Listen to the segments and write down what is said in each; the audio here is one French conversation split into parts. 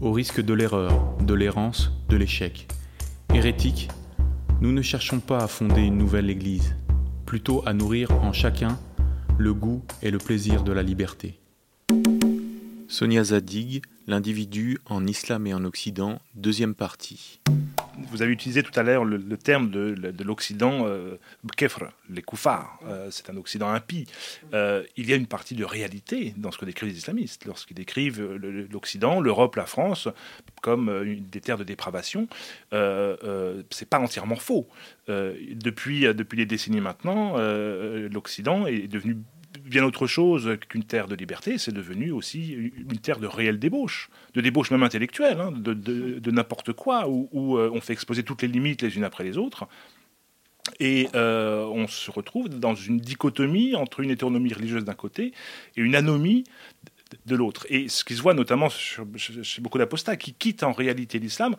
au risque de l'erreur, de l'errance, de l'échec. Hérétiques, nous ne cherchons pas à fonder une nouvelle Église, plutôt à nourrir en chacun le goût et le plaisir de la liberté. Sonia Zadig, L'individu en islam et en Occident, deuxième partie. Vous avez utilisé tout à l'heure le, terme de, l'Occident euh, les koufars. Euh, c'est un Occident impie. Euh, il y a une partie de réalité dans ce que décrivent les islamistes. Lorsqu'ils décrivent l'Occident, l'Europe, la France comme des terres de dépravation, c'est pas entièrement faux. depuis, depuis des décennies maintenant, l'Occident est devenu bien autre chose qu'une terre de liberté, c'est devenu aussi une terre de réelle débauche, de débauche même intellectuelle, hein, de, n'importe quoi, où, euh, on fait exposer toutes les limites les unes après les autres. Et euh, on se retrouve dans une dichotomie entre une hétéronomie religieuse d'un côté et une anomie de l'autre. Et ce qui se voit notamment chez beaucoup d'apostats qui quittent en réalité l'islam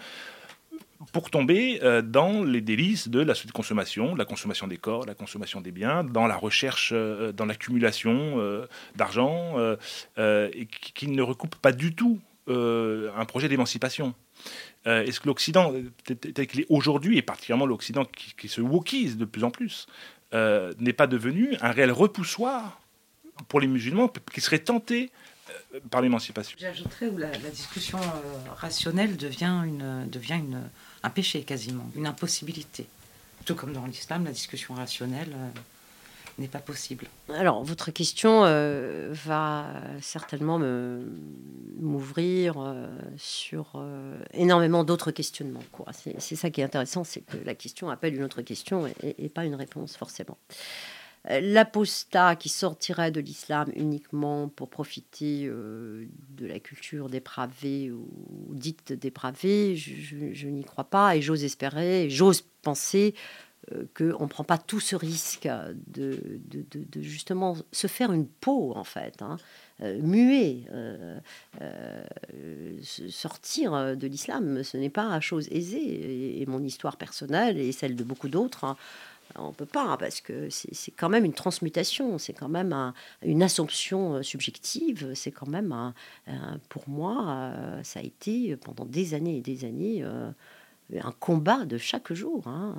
pour tomber euh, dans les délices de la consommation, la consommation des corps, la consommation des biens, dans la recherche, euh, dans l'accumulation euh, d'argent, et qui, ne recoupe pas du tout un projet d'émancipation. Est-ce que l'Occident, tel qu'il est aujourd'hui, et particulièrement l'Occident qui, se wokise de plus en plus, n'est pas devenu un réel repoussoir pour les musulmans qui seraient tentés par l'émancipation? J'ajouterais où la, discussion rationnelle devient, une, devient une, un péché quasiment, une impossibilité. Tout comme dans l'islam, la discussion rationnelle euh, n'est pas possible. Alors, votre question euh, va certainement m'ouvrir euh, sur énormément d'autres questionnements. C'est ça qui est intéressant, c'est que la question appelle une autre question et pas une réponse forcément. Euh, l'apostat qui sortirait de l'islam uniquement pour profiter euh, de la culture dépravée ou dite dépravée, je, n'y crois pas et j'ose espérer, j'ose penser euh, qu'on ne prend pas tout ce risque de, justement se faire une peau en fait, hein, muet, sortir de l'islam, ce n'est pas chose aisée et, mon histoire personnelle et celle de beaucoup d'autres. Hein, on peut pas, parce que c'est quand même une transmutation, c'est quand même une assomption euh, subjective, c'est quand même, pour moi, euh, ça a été pendant des années et des années euh, un combat de chaque jour. Hein.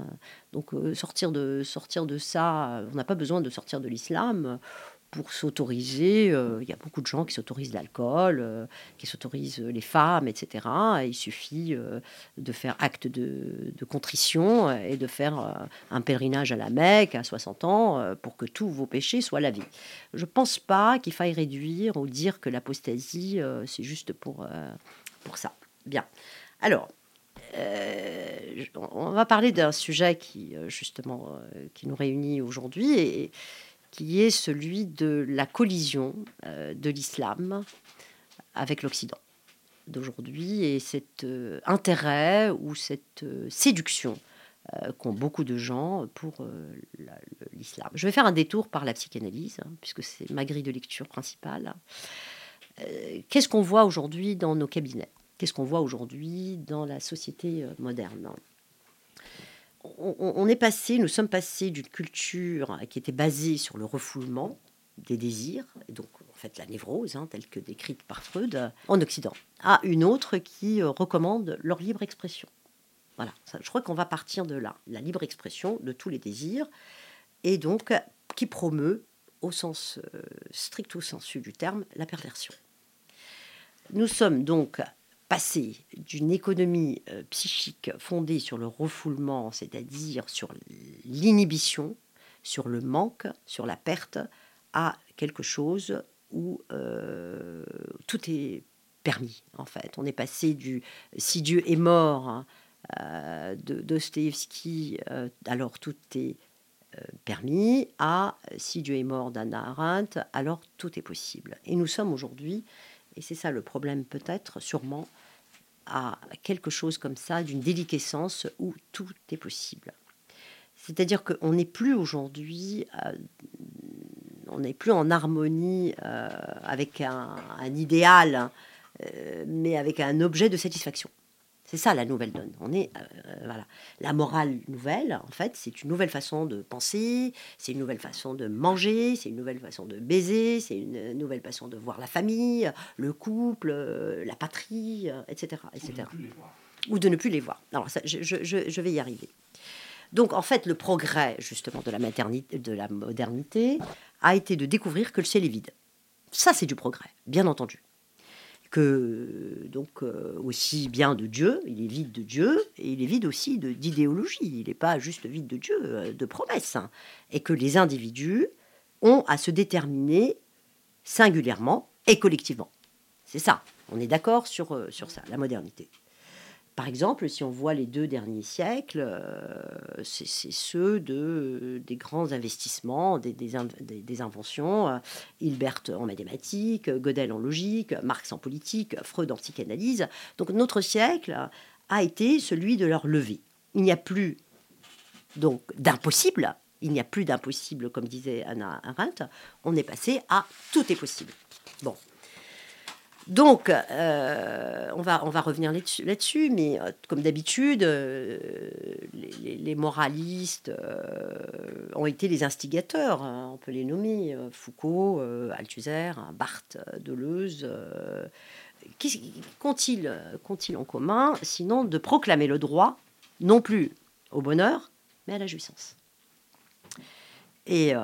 Donc sortir, de, sortir de ça, on n'a pas besoin de sortir de l'islam pour s'autoriser. Euh, il y a beaucoup de gens qui s'autorisent l'alcool, euh, qui s'autorisent les femmes, etc. il suffit euh, de faire acte de, contrition et de faire un pèlerinage à la Mecque à 60 ans pour que tous vos péchés soient lavés. Je ne pense pas qu'il faille réduire ou dire que l'apostasie, c'est juste pour, pour ça. Bien. Alors, on va parler d'un sujet qui, justement, qui nous réunit aujourd'hui et qui est celui de la collision euh, de l'islam avec l'Occident d'aujourd'hui et cet euh, intérêt ou cette euh, séduction qu'ont beaucoup de gens pour l'islam. Je vais faire un détour par la psychanalyse, hein, puisque c'est ma grille de lecture principale. Qu'est-ce qu'on voit aujourd'hui dans nos cabinets? Qu'est-ce qu'on voit aujourd'hui dans la société moderne? On, est passé, nous sommes passés d'une culture qui était basée sur le refoulement des désirs, et donc en fait la névrose, hein, telle que décrite par Freud, en Occident, à une autre qui euh, recommande leur libre expression. Voilà, je crois qu'on va partir de là, la libre expression de tous les désirs, et donc qui promeut, au sens euh, strict stricto sensu du terme, la perversion. Nous sommes donc passer d'une économie euh, psychique fondée sur le refoulement, c'est-à-dire sur l'inhibition, sur le manque, sur la perte, à quelque chose où euh, tout est permis, en fait. On est passé du si Dieu est mort euh, de Dostoevsky, alors tout est permis, à si Dieu est mort d'Anna Arendt, alors tout est possible. Et nous sommes aujourd'hui, et c'est ça le problème peut-être, sûrement, à quelque chose comme ça, d'une déliquescence où tout est possible. C'est-à-dire qu'on n'est plus aujourd'hui, euh, on n'est plus en harmonie euh, avec un, idéal, euh, mais avec un objet de satisfaction. C'est ça la nouvelle donne. On est voilà. La morale nouvelle, en fait, c'est une nouvelle façon de penser, c'est une nouvelle façon de manger, c'est une nouvelle façon de baiser, c'est une nouvelle façon de voir la famille, le couple, la patrie, etc., etc. Ou de ne plus les voir. Alors ça, je, je vais y arriver. Donc en fait, le progrès justement de la, maternité, de la modernité a été de découvrir que le ciel est vide. Ça, c'est du progrès, bien entendu. Que donc euh, aussi bien de Dieu, il est vide de Dieu, et il est vide aussi d'idéologie. Il n'est pas juste vide de Dieu, euh, de promesses. Hein. Et que les individus ont à se déterminer singulièrement et collectivement. C'est ça. On est d'accord sur, euh, sur ça, la modernité. Par exemple, si on voit les deux derniers siècles, euh, c'est ceux de, des grands investissements, des, des, inventions. Euh, Hilbert en mathématiques, Gödel en logique, Marx en politique, Freud en psychanalyse. Donc notre siècle a été celui de leur levée. Il n'y a plus donc d'impossible. Il n'y a plus d'impossible, comme disait Anna Arendt. On est passé à tout est possible. Bon, donc, euh, on, va, revenir là-dessus, mais euh, comme d'habitude, euh, les, moralistes ont été les instigateurs, hein, on peut les nommer, Foucault, Althusser, Barthes, Deleuze. Qu'ont-ils en commun, sinon de proclamer le droit, non plus au bonheur, mais à la jouissance? Et euh,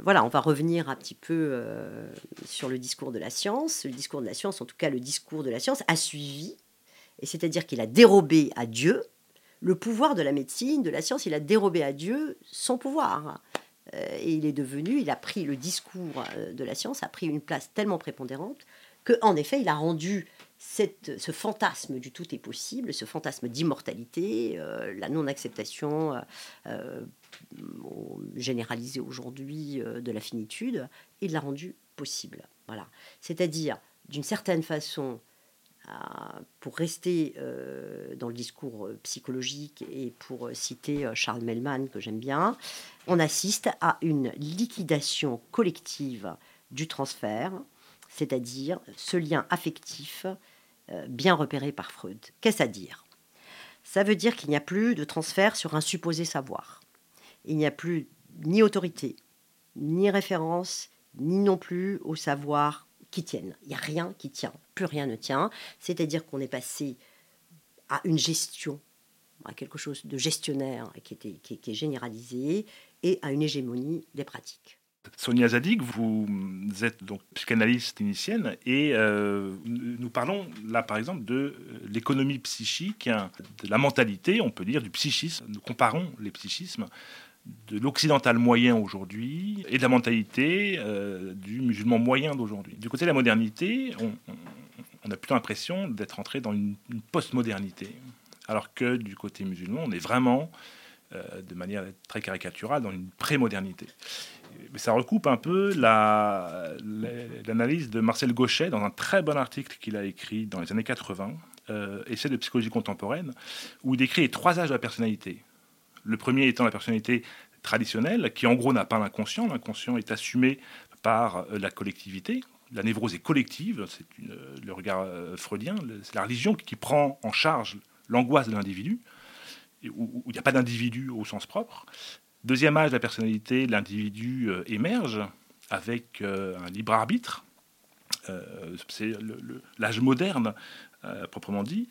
voilà, on va revenir un petit peu euh, sur le discours de la science. Le discours de la science, en tout cas le discours de la science, a suivi, et c'est-à-dire qu'il a dérobé à Dieu le pouvoir de la médecine, de la science, il a dérobé à Dieu son pouvoir. Euh, et il est devenu, il a pris le discours de la science, a pris une place tellement prépondérante qu'en effet, il a rendu ce fantasme du tout est possible, ce fantasme d'immortalité, la non-acceptation aujourd'hui euh, de la finitude, il l'a rendu possible. Voilà. C'est-à-dire, d'une certaine façon, euh, pour rester euh, dans le discours psychologique et pour citer Charles Mellman, que j'aime bien, on assiste à une liquidation collective du transfert, c'est-à-dire ce lien affectif bien repéré par Freud. Qu'est-ce à dire? Ça veut dire qu'il n'y a plus de transfert sur un supposé savoir il n'y a plus ni autorité, ni référence, ni non plus au savoir qui tiennent. Il n'y a rien qui tient, plus rien ne tient. C'est-à-dire qu'on est passé à une gestion, à quelque chose de gestionnaire qui, est généralisé, et à une hégémonie des pratiques. Sonia Zadig, vous êtes donc psychanalyste initienne et euh, nous parlons là par exemple de l'économie psychique, hein, de la mentalité, on peut dire du psychisme. Nous comparons les psychismes de l'occidental moyen aujourd'hui et de la mentalité euh, du musulman moyen d'aujourd'hui. Du côté de la modernité, on, a plutôt l'impression d'être entré dans une, post-modernité, alors que du côté musulman, on est vraiment, euh, de manière très caricaturale, dans une pré-modernité. Mais ça recoupe un peu l'analyse de Marcel Gauchet dans un très bon article qu'il a écrit dans les années 80, euh, Essai de psychologie contemporaine, où il décrit les trois âges de la personnalité le premier étant la personnalité traditionnelle, qui en gros n'a pas l'inconscient. L'inconscient est assumé par euh, la collectivité. La névrose est collective, c'est le regard euh, freudien. C'est la religion qui prend en charge l'angoisse de l'individu, où il n'y a pas d'individu au sens propre. Deuxième âge, la personnalité, l'individu euh, émerge avec un libre arbitre. c'est l'âge moderne euh, proprement dit.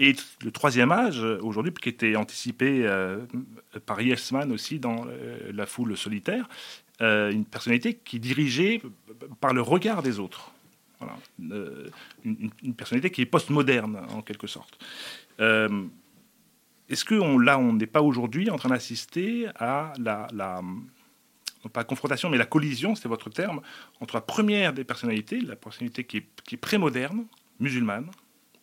Et le troisième âge, aujourd'hui, qui était anticipé euh, par Yesman aussi dans euh, La foule solitaire, une personnalité qui dirigeait par le regard des autres. Voilà. une, personnalité qui est postmoderne, en quelque sorte. Est-ce que là, on n'est pas aujourd'hui en train d'assister à la, la pas la confrontation, mais la collision, c'est votre terme, entre la première des personnalités, la personnalité qui est, qui est prémoderne, musulmane,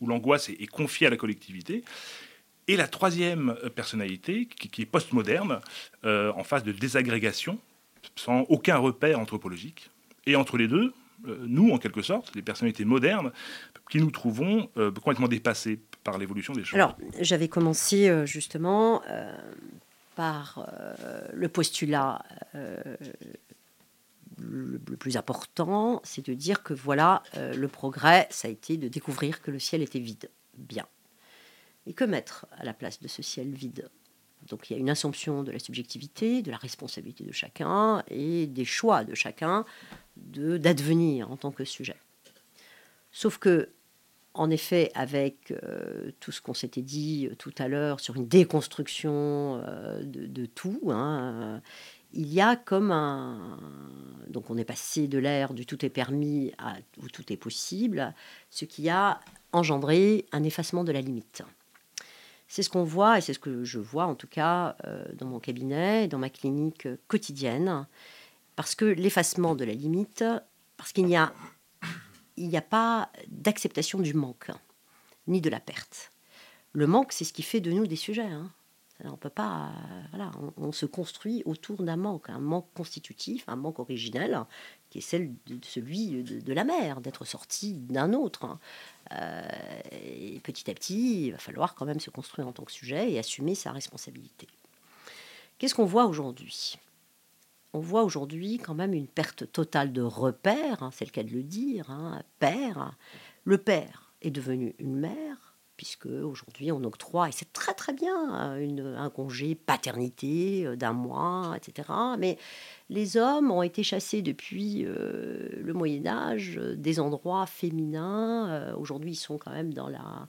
où l'angoisse est, confiée à la collectivité, et la troisième euh, personnalité, qui, est postmoderne, euh, en phase de désagrégation, sans aucun repère anthropologique. Et entre les deux, euh, nous, en quelque sorte, les personnalités modernes, qui nous trouvons complètement dépassés par l'évolution des choses. Alors, j'avais commencé justement par le postulat le, plus important, c'est de dire que voilà, le progrès, ça a été de découvrir que le ciel était vide. Bien. Et que mettre à la place de ce ciel vide Donc il y a une assumption de la subjectivité, de la responsabilité de chacun et des choix de chacun d'advenir en tant que sujet. Sauf que, en effet, avec euh, tout ce qu'on s'était dit euh, tout à l'heure sur une déconstruction euh, de, tout, hein, il y a comme un... Donc on est passé de l'ère du tout est permis à où tout est possible, ce qui a engendré un effacement de la limite. C'est ce qu'on voit, et c'est ce que je vois en tout cas dans mon cabinet, dans ma clinique quotidienne, parce que l'effacement de la limite, parce qu'il n'y a, il n'y a pas d'acceptation du manque, ni de la perte. Le manque, c'est ce qui fait de nous des sujets. Hein. On peut pas, voilà, on, se construit autour d'un manque, un manque constitutif, un manque originel, qui est celle de, celui de, la mère, d'être sorti d'un autre. Hein. Euh, et petit à petit, il va falloir quand même se construire en tant que sujet et assumer sa responsabilité. Qu'est-ce qu'on voit aujourd'hui? On voit aujourd'hui quand même une perte totale de repères, hein, c'est le cas de le dire, hein, père. Le père est devenu une mère, puisque aujourd'hui on octroie, et c'est très très bien, une, un congé paternité euh, d'un mois, etc. Mais les hommes ont été chassés depuis euh, le Moyen Âge des endroits féminins. Euh, aujourd'hui ils sont quand même dans la,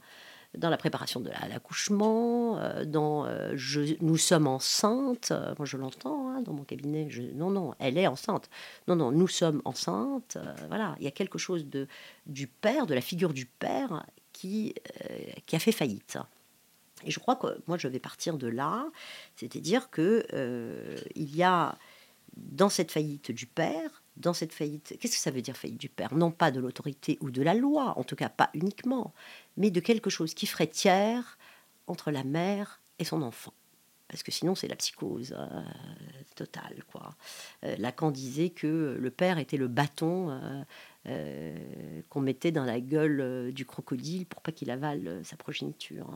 dans la préparation de l'accouchement, dans nous sommes enceintes, moi je l'entends dans mon cabinet, non, non, elle est enceinte, non, non, nous sommes enceintes, voilà, il y a quelque chose de, du père, de la figure du père qui, euh, qui a fait faillite. Et je crois que moi, je vais partir de là, c'est-à-dire que euh, il y a dans cette faillite du père, dans cette faillite, qu'est-ce que ça veut dire faillite du père? Non pas de l'autorité ou de la loi, en tout cas pas uniquement, mais de quelque chose qui ferait tiers entre la mère et son enfant. Parce que sinon, c'est la psychose euh, totale. Quoi. Lacan disait que le père était le bâton euh, qu'on mettait dans la gueule euh, du crocodile pour pas qu'il avale euh, sa progéniture.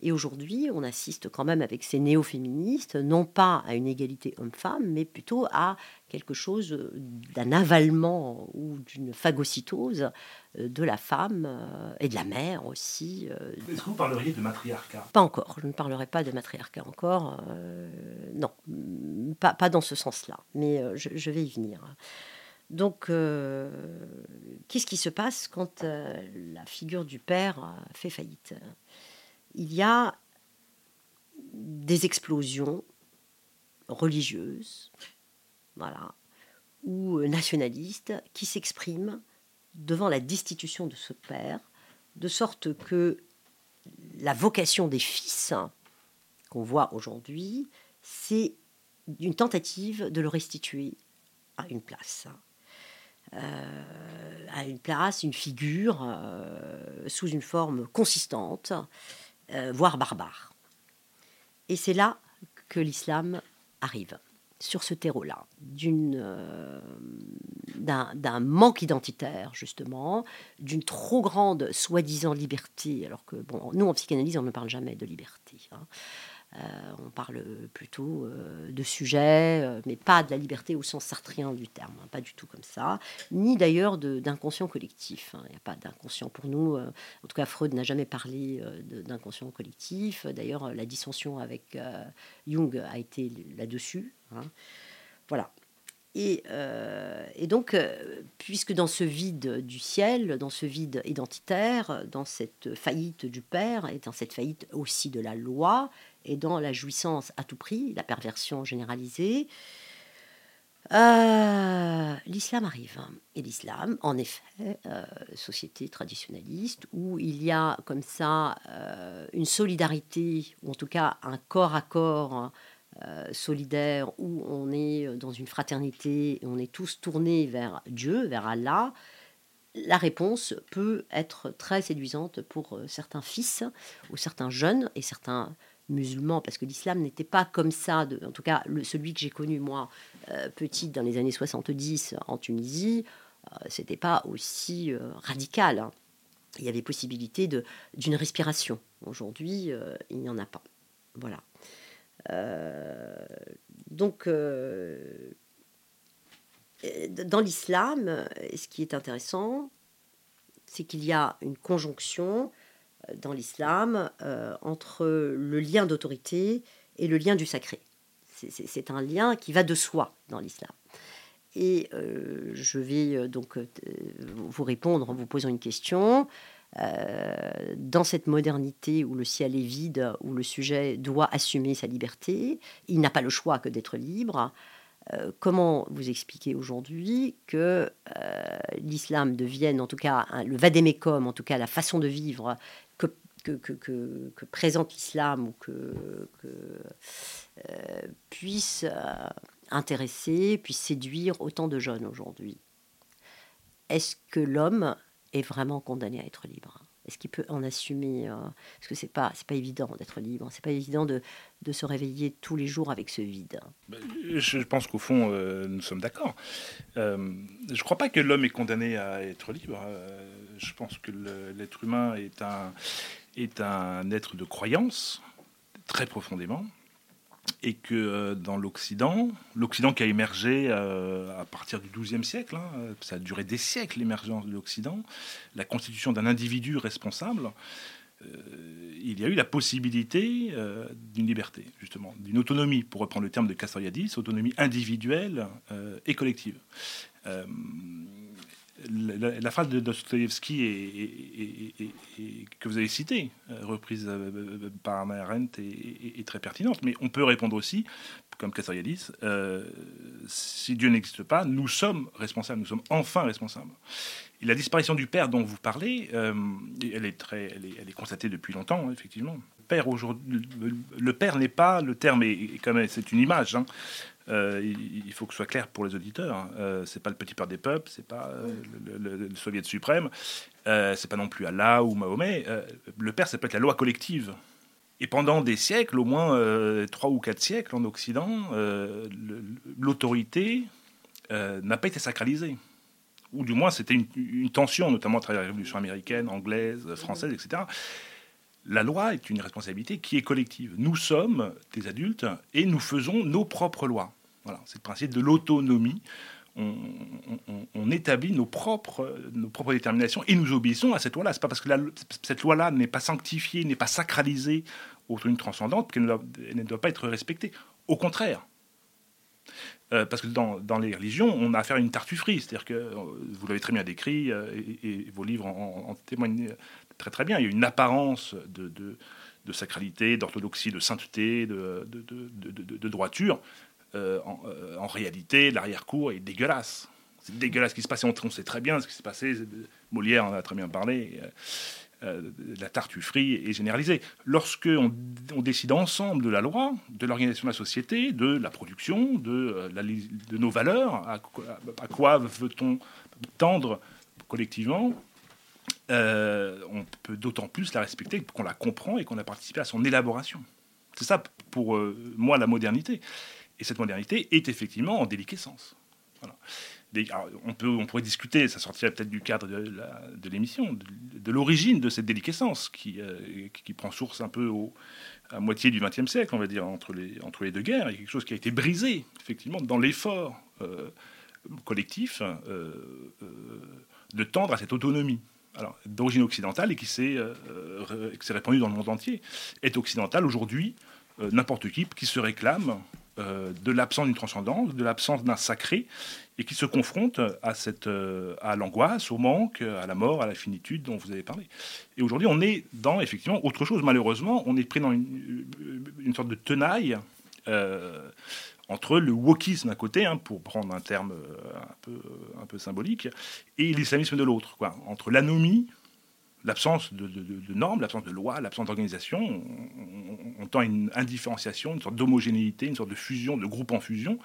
Et aujourd'hui, on assiste quand même avec ces néo-féministes, non pas à une égalité homme-femme, mais plutôt à quelque chose d'un avalement ou d'une phagocytose de la femme et de la mère aussi. Est-ce que vous parleriez de matriarcat? Pas encore, je ne parlerai pas de matriarcat encore. non, pas, pas dans ce sens-là, mais je, vais y venir. Donc, euh, qu'est-ce qui se passe quand euh, la figure du père fait faillite? Il y a des explosions religieuses, voilà, ou nationalistes qui s'expriment devant la destitution de ce père, de sorte que la vocation des fils qu'on voit aujourd'hui, c'est une tentative de le restituer à une place. Euh, à une place, une figure, euh, sous une forme consistante, euh, voire barbare. Et c'est là que l'islam arrive, sur ce terreau-là, d'un manque identitaire, justement, d'une trop grande soi-disant liberté, alors que, bon, nous, en psychanalyse, on ne parle jamais de liberté. Hein. Euh, on parle plutôt euh, de sujets, euh, mais pas de la liberté au sens sartrien du terme, hein, pas du tout comme ça, ni d'ailleurs d'inconscient collectif. Hein. Il n'y a pas d'inconscient pour nous. en tout cas, Freud n'a jamais parlé d'inconscient collectif. D'ailleurs, la dissension avec Jung a été là-dessus. Hein. Voilà. Et, et, donc, puisque dans ce vide du ciel, dans ce vide identitaire, dans cette faillite du père et dans cette faillite aussi de la loi, et dans la jouissance à tout prix, la perversion généralisée, Euh, l'islam arrive. Et l'islam, en effet, euh, société traditionnaliste, où il y a comme ça euh, une solidarité, ou en tout cas un corps à corps solidaire, où on est dans une fraternité, et on est tous tournés vers Dieu, vers Allah, la réponse peut être très séduisante pour certains fils ou certains jeunes et certains musulmans, parce que l'islam n'était pas comme ça, en tout cas celui que j'ai connu moi, euh, petite dans les années 70 en Tunisie, euh, c'était pas aussi euh, radical. Hein. Il y avait possibilité d'une respiration. Aujourd'hui, il n'y en a pas. Voilà. donc, dans l'islam, ce qui est intéressant, c'est qu'il y a une conjonction dans l'islam euh, entre le lien d'autorité et le lien du sacré. C'est un lien qui va de soi dans l'islam. Et euh, je vais euh, donc vous répondre en vous posant une question. dans cette modernité où le ciel est vide, où le sujet doit assumer sa liberté, il n'a pas le choix que d'être libre. comment vous expliquer aujourd'hui que l'islam devienne, en tout cas, le vadémécum, en tout cas la façon de vivre que, présente l'islam ou que, euh, puisse euh, intéresser, puisse séduire autant de jeunes aujourd'hui. Est-ce que l'homme est vraiment condamné à être libre? Est-ce qu'il peut en assumer euh, Parce que c'est pas c'est pas évident d'être libre. C'est pas évident de, de, se réveiller tous les jours avec ce vide. Ben, je pense qu'au fond nous sommes d'accord. je ne crois pas que l'homme est condamné à être libre. je pense que l'être humain est un est un être de croyance, très profondément, et que euh, dans l'Occident, l'Occident qui a émergé euh, à partir du XIIe siècle, hein, ça a duré des siècles l'émergence de l'Occident, la constitution d'un individu responsable, euh, il y a eu la possibilité d'une liberté, justement, d'une autonomie, pour reprendre le terme de Castoriadis, autonomie individuelle et collective la, phrase de Dostoevsky que vous avez citée, euh, reprise euh, par Arendt, est, très pertinente. Mais on peut répondre aussi, comme Castoriadis, euh, si Dieu n'existe pas, nous sommes responsables, nous sommes enfin responsables. Et la disparition du père dont vous parlez, elle, est très, elle, est, constatée depuis longtemps, effectivement. Le père n'est pas le terme, et, comme c'est une image. Hein, euh, il, faut que ce soit clair pour les auditeurs. Hein. Euh, c'est pas le petit père des peuples, c'est pas euh, le, le, soviet suprême, c'est pas non plus Allah ou Mahomet. le père, c'est peut-être la loi collective. Et pendant des siècles, au moins trois ou quatre siècles en Occident, l'autorité n'a pas été sacralisée. Ou du moins, c'était une, une, tension, notamment à travers la Révolution américaine, anglaise, française, etc la loi est une responsabilité qui est collective. Nous sommes des adultes et nous faisons nos propres lois. Voilà, c'est le principe de l'autonomie. On, établit nos propres, nos propres déterminations et nous obéissons à cette loi-là. C'est pas parce que cette loi-là n'est pas sanctifiée, n'est pas sacralisée au une transcendante qu'elle ne, doit pas être respectée. Au contraire. Euh, parce que dans, les religions, on a affaire à une tartufferie. C'est-à-dire que, euh, vous l'avez très bien décrit, euh, et, vos livres en, en témoignent très très bien. Il y a une apparence de, sacralité, d'orthodoxie, de sainteté, de droiture. Euh, euh, en, réalité, l'arrière-cour est dégueulasse. C'est dégueulasse ce qui se passe. On, sait très bien ce qui s'est passé. Molière en a très bien parlé. Euh, la tartufferie est généralisée. Lorsque on, décide ensemble de la loi, de l'organisation de la société, de la production, de, nos valeurs, à, quoi veut-on tendre collectivement on peut d'autant plus la respecter qu'on la comprend et qu'on a participé à son élaboration. C'est ça, pour moi, la modernité. Et cette modernité est effectivement en déliquescence. on, pourrait discuter, ça sortirait peut-être du cadre de l'émission, de, l'origine de cette déliquescence qui, euh, prend source un peu à moitié du XXe siècle, on va dire, entre les, deux guerres. A quelque chose qui a été brisé, effectivement, dans l'effort collectif de tendre à cette autonomie d'origine occidentale et qui s'est euh, euh, répandue dans le monde entier, est occidentale aujourd'hui. Euh, n'importe qui qui se réclame de l'absence d'une transcendance, de l'absence d'un sacré, et qui se confronte à, cette, à l'angoisse, au manque, à la mort, à la finitude dont vous avez parlé. Et aujourd'hui, on est dans effectivement autre chose. Malheureusement, on est pris dans une, sorte de tenaille entre le wokisme d'un côté, hein, pour prendre un terme euh, un peu, un peu symbolique, et l'islamisme de l'autre, quoi, entre l'anomie, l'absence de, normes, l'absence de lois, l'absence d'organisation, on, on, tend une indifférenciation, une sorte d'homogénéité, une sorte de fusion, de groupe en fusion,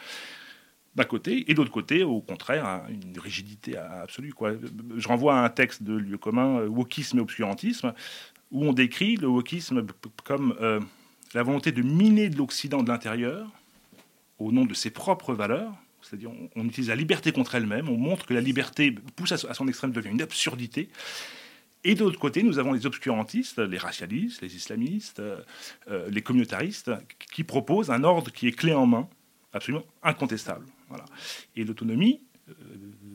d'un côté, et d'autre côté, au contraire, une rigidité absolue. Je renvoie à un texte de lieu commun, euh, Wokisme et obscurantisme, où on décrit le wokisme comme euh, la volonté de miner de l'Occident de l'intérieur au nom de ses propres valeurs. C'est-à-dire, on, utilise la liberté contre elle-même, on montre que la liberté pousse à, son extrême, devient une absurdité. Et de l'autre côté, nous avons les obscurantistes, les racialistes, les islamistes, euh, les communautaristes, qui proposent un ordre qui est clé en main, absolument incontestable. Voilà. Et l'autonomie euh,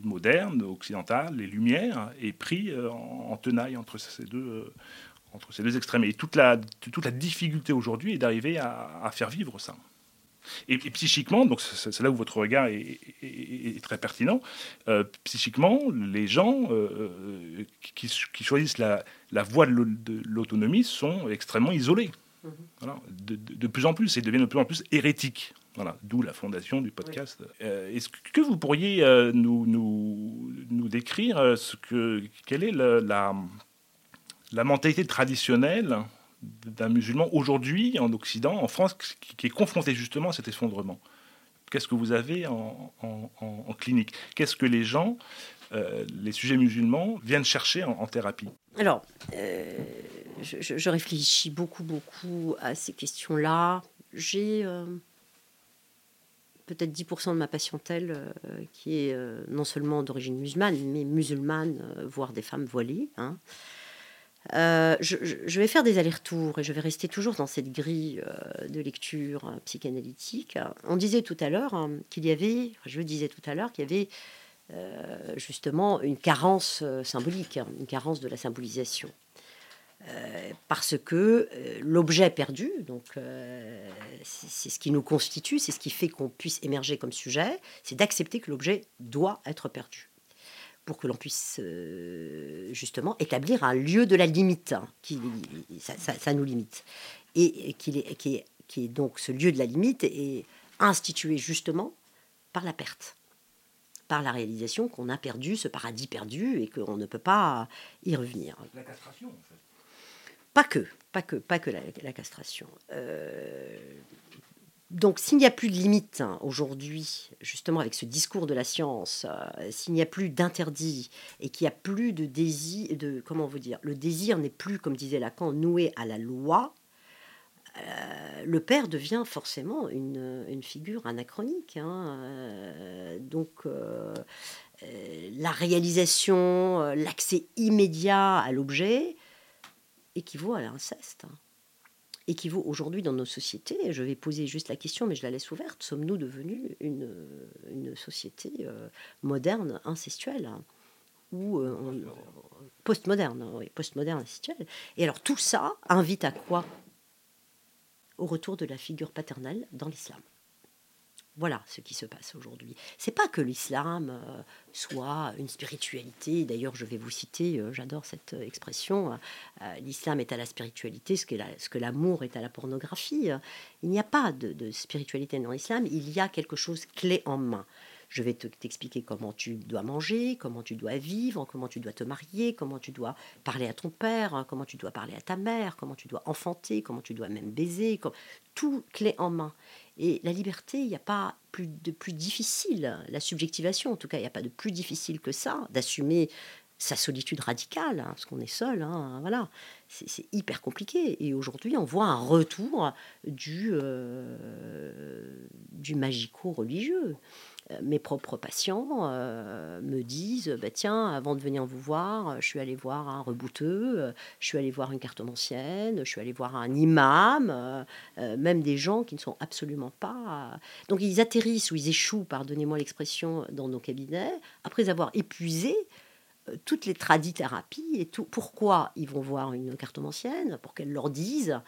moderne, occidentale, les Lumières, est pris euh, en, tenaille entre ces deux, euh, entre extrêmes. Et toute la difficulté aujourd'hui est d'arriver à, faire vivre ça. Et, psychiquement, donc c'est là où votre regard est, très pertinent, psychiquement, les gens qui, choisissent la, la voie de l'autonomie sont extrêmement isolés. Mmh. Voilà, de, de, plus en plus, et deviennent de plus en plus hérétiques. Voilà, d'où la fondation du podcast. Euh, est-ce que vous pourriez euh, nous, nous, nous, décrire euh, ce que, quelle est la, la mentalité traditionnelle d'un musulman aujourd'hui en Occident, en France, qui, est confronté justement à cet effondrement Qu'est-ce que vous avez en, clinique? Qu'est-ce que les gens, les sujets musulmans, viennent chercher en, thérapie? Alors, je, je, réfléchis beaucoup, beaucoup à ces questions-là. J'ai peut-être 10% de ma patientèle euh, qui est euh, non seulement d'origine musulmane, mais musulmane, euh, voire des femmes voilées. Hein. Je, vais faire des allers-retours et je vais rester toujours dans cette grille de lecture psychanalytique. On disait tout à l'heure hein, qu'il y avait, je disais tout à l'heure qu'il y avait justement une carence symbolique, hein, une carence de la symbolisation. Euh, parce que euh, l'objet perdu, donc euh, c'est ce qui nous constitue, c'est ce qui fait qu'on puisse émerger comme sujet, c'est d'accepter que l'objet doit être perdu pour que l'on puisse justement établir un lieu de la limite, hein, qui ça, nous limite, et, qui, est, qui, est, qui est donc ce lieu de la limite est institué justement par la perte par la réalisation qu'on a perdu ce paradis perdu et qu'on ne peut pas y revenir. La castration, en fait. Pas que, pas que, pas que la, castration. Euh, donc, s'il n'y a plus de limites hein, aujourd'hui, justement avec ce discours de la science, euh, s'il n'y a plus d'interdit et qu'il n'y a plus de désir, de comment vous dire, le désir n'est plus, comme disait Lacan, noué à la loi. Euh, le père devient forcément une, figure anachronique. Hein, donc, la réalisation, l'accès immédiat à l'objet, équivaut à l'inceste. Équivaut aujourd'hui dans nos sociétés, je vais poser juste la question, mais je la laisse ouverte, sommes-nous devenus une, une société euh, moderne, incestuelle ou euh, postmoderne, oui, postmoderne, incestuelle? Et alors tout ça invite à quoi? Au retour de la figure paternelle dans l'islam. Voilà ce qui se passe aujourd'hui. C'est pas que l'islam euh, soit une spiritualité. D'ailleurs, je vais vous citer, euh, j'adore cette euh, expression. l'islam est à la spiritualité ce que, l'amour est à la pornographie. Il n'y a pas de, de spiritualité dans l'islam. Il y a quelque chose clé en main. Je vais t'expliquer comment tu dois manger, comment tu dois vivre, comment tu dois te marier, comment tu dois parler à ton père, comment tu dois parler à ta mère, comment tu dois enfanter, comment tu dois même baiser, tout clé en main. Et la liberté, il n'y a pas de plus difficile, la subjectivation en tout cas, il n'y a pas de plus difficile que ça, d'assumer sa solitude radicale, hein, parce qu'on est seul, hein, voilà, c'est hyper compliqué. Et aujourd'hui, on voit un retour du, euh, du magico-religieux. Euh, mes propres patients euh, me disent bah, tiens, avant de venir vous voir, je suis allé voir un rebouteux, je suis allé voir une cartomancienne, je suis allé voir un imam, même des gens qui ne sont absolument pas. Donc ils atterrissent ou ils échouent, pardonnez-moi l'expression, dans nos cabinets, après avoir épuisé toutes les tradithérapies et tout. Pourquoi ils vont voir une cartomancienne? Pour qu'elle leur dise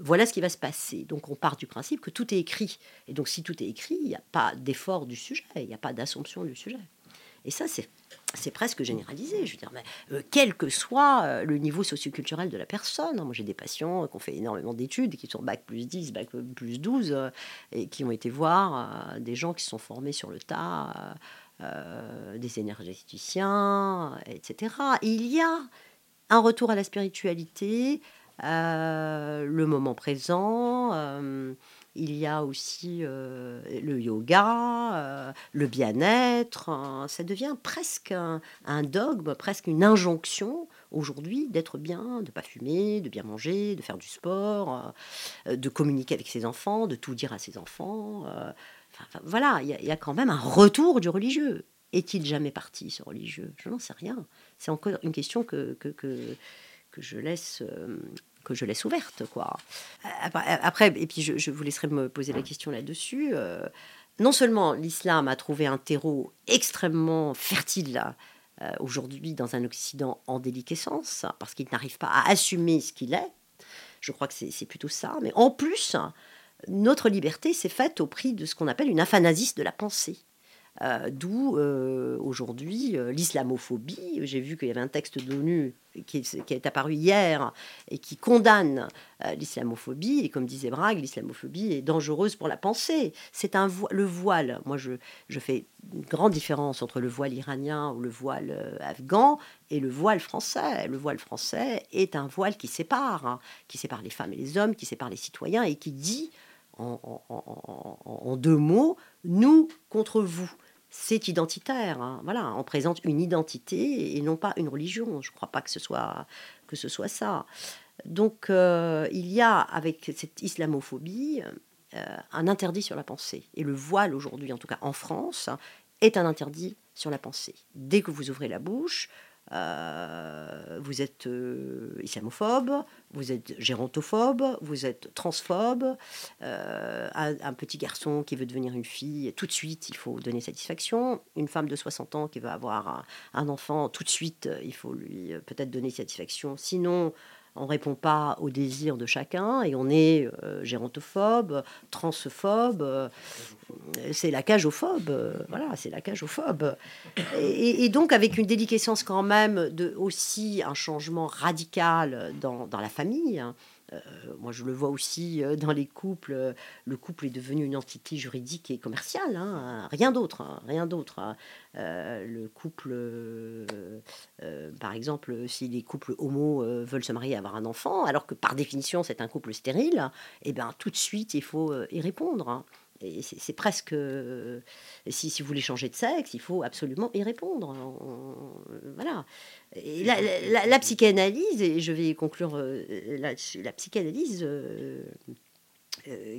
voilà ce qui va se passer. Donc on part du principe que tout est écrit. Et donc si tout est écrit, il n'y a pas d'effort du sujet, il n'y a pas d'assomption du sujet. Et ça, c'est c'est presque généralisé. Je veux dire, mais, euh, quel que soit euh, le niveau socioculturel de la personne. Hein. Moi, j'ai des patients qui ont fait énormément d'études, qui sont bac plus 10, bac plus 12, euh, et qui ont été voir des gens qui sont formés sur le tas, des énergéticiens, etc. il y a un retour à la spiritualité, le moment présent il y a aussi euh, le yoga, euh, le bien-être. Hein. ça devient presque un, dogme, presque une injonction aujourd'hui d'être bien, de pas fumer, de bien manger, de faire du sport, euh, de communiquer avec ses enfants, de tout dire à ses enfants. Voilà, il y, a quand même un retour du religieux. Est-il jamais parti, ce religieux? Je n'en sais rien. C'est encore une question que, que, que, je laisse que je laisse ouverte, quoi. Après, et puis je, vous laisserai me poser la question là-dessus. Euh, non seulement l'islam a trouvé un terreau extrêmement fertile euh, aujourd'hui dans un Occident en déliquescence, parce qu'il n'arrive pas à assumer ce qu'il est. Je crois que c'est plutôt ça. Mais en plus, notre liberté s'est faite au prix de ce qu'on appelle une aphanasis de la pensée. Euh, d'où euh, aujourd'hui euh, l'islamophobie. J'ai vu qu'il y avait un texte de l'ONU qui, est apparu hier et qui condamne l'islamophobie. Et comme disait Brague, l'islamophobie est dangereuse pour la pensée. C'est un le voile. Moi, je, je, fais une grande différence entre le voile iranien ou le voile afghan et le voile français. Le voile français est un voile qui sépare, hein, qui sépare les femmes et les hommes, qui sépare les citoyens et qui dit en, deux mots, nous contre vous c'est identitaire. Hein. Voilà, on présente une identité et non pas une religion. Je ne crois pas que ce soit, que ce soit ça. Donc, euh, il y a avec cette islamophobie euh, un interdit sur la pensée. Et le voile aujourd'hui, en tout cas en France, est un interdit sur la pensée. Dès que vous ouvrez la bouche, euh, vous êtes euh, islamophobe, vous êtes gérontophobe, vous êtes transphobe, euh, un, petit garçon qui veut devenir une fille, tout de suite, il faut donner satisfaction. Une femme de 60 ans qui veut avoir un enfant, tout de suite, il faut lui peut-être donner satisfaction. Sinon, on répond pas aux désirs de chacun et on est euh, gérontophobe, transphobe, euh, c'est la cagophobe, euh, voilà, c'est la cagophobe. Et, et, donc avec une déliquescence quand même de aussi un changement radical dans, dans la famille. Euh, moi, je le vois aussi euh, dans les couples. le couple est devenu une entité juridique et commerciale, hein, rien d'autre, hein, rien d'autre. Hein. Euh, le couple, par exemple, si les couples homo veulent se marier et avoir un enfant, alors que par définition c'est un couple stérile, eh bien tout de suite il faut y répondre c'est presque. Euh, si, si, vous voulez changer de sexe, il faut absolument y répondre. voilà. Et la, psychanalyse, et je vais conclure euh, là-dessus, la psychanalyse euh,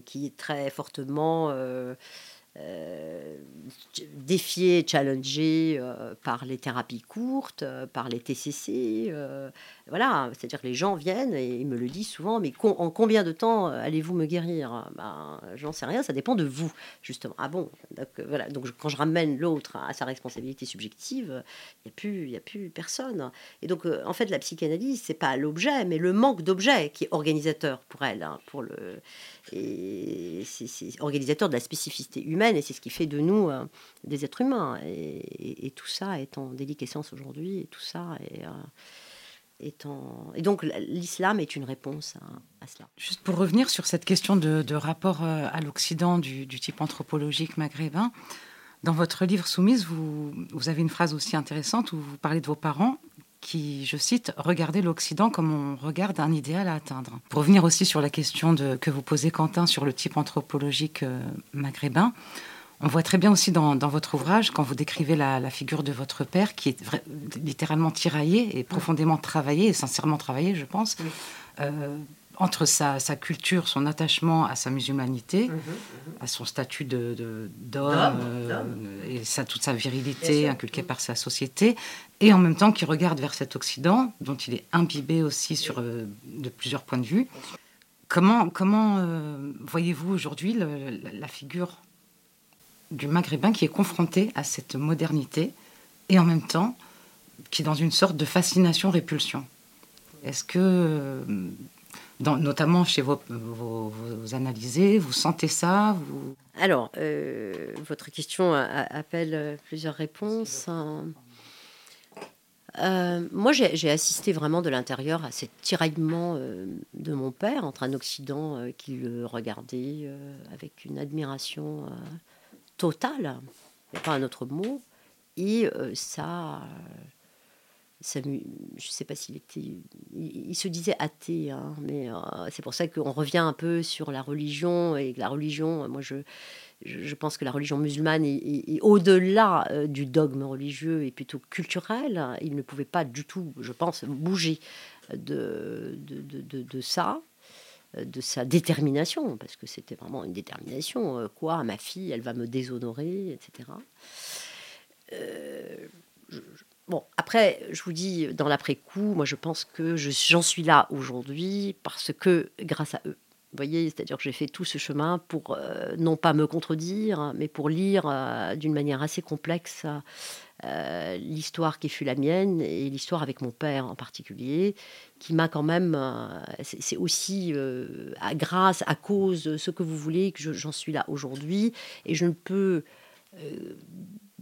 qui est très fortement euh, défié, challengé euh, par les thérapies courtes, euh, par les TCC. voilà, c'est-à-dire que les gens viennent et me le disent souvent, mais en combien de temps allez-vous me guérir? Ben, J'en sais rien, ça dépend de vous, justement. Ah bon? Donc, voilà, donc quand je ramène l'autre à sa responsabilité subjective, il n'y a, plus, a plus personne. Et donc, en fait, la psychanalyse, c'est pas l'objet, mais le manque d'objet qui est organisateur pour elle, hein, pour le et c'est organisateur de la spécificité humaine et c'est ce qui fait de nous euh, des êtres humains. Et, tout ça est en déliquescence aujourd'hui et tout ça est, euh, en... Et donc l'islam est une réponse à, cela. Juste pour revenir sur cette question de, rapport euh, à l'Occident du, type anthropologique maghrébin, dans votre livre Soumise, vous, vous avez une phrase aussi intéressante où vous parlez de vos parents qui, je cite, regardait l'Occident comme on regarde un idéal à atteindre. Pour revenir aussi sur la question de, que vous posez, Quentin, sur le type anthropologique euh, maghrébin, on voit très bien aussi dans, votre ouvrage, quand vous décrivez la, figure de votre père, qui est littéralement tiraillé et profondément travaillé, et sincèrement travaillé, je pense, euh, entre sa, culture, son attachement à sa musulmanité, mhm, mhm. à son statut d'homme de, euh, et sa, toute sa virilité inculquée par sa société, et en même temps qui regarde vers cet Occident, dont il est imbibé aussi sur, euh, de plusieurs points de vue. Comment, comment euh, voyez-vous aujourd'hui la figure du Maghrébin qui est confronté à cette modernité et en même temps qui est dans une sorte de fascination-répulsion? Est-ce que notamment chez vos, vos, analysés Vous sentez ça vous... Alors, euh, votre question appelle plusieurs réponses. Euh, moi, j'ai assisté vraiment de l'intérieur à ces tiraillement euh, de mon père entre un Occident qui le regardait avec une admiration totale, il n'y a pas un autre mot, et ça je ne sais pas s'il était, il, se disait athée, hein, mais euh, c'est pour ça qu'on revient un peu sur la religion et la religion. Moi, je, je pense que la religion musulmane est, au-delà euh, du dogme religieux et plutôt culturel. Il ne pouvait pas du tout, je pense, bouger de, de, de, de ça de sa détermination, parce que c'était vraiment une détermination. Euh, quoi, ma fille, elle va me déshonorer, etc. Euh, je, Bon, après, je vous dis, dans l'après-coup, moi je pense que j'en suis là aujourd'hui parce que grâce à eux. Vous voyez, c'est-à-dire que j'ai fait tout ce chemin pour euh, non pas me contredire, mais pour lire euh, d'une manière assez complexe euh, l'histoire qui fut la mienne et l'histoire avec mon père en particulier, qui m'a quand même. c'est aussi grâce, à cause de ce que vous voulez, que j'en suis là aujourd'hui. Et je ne peux.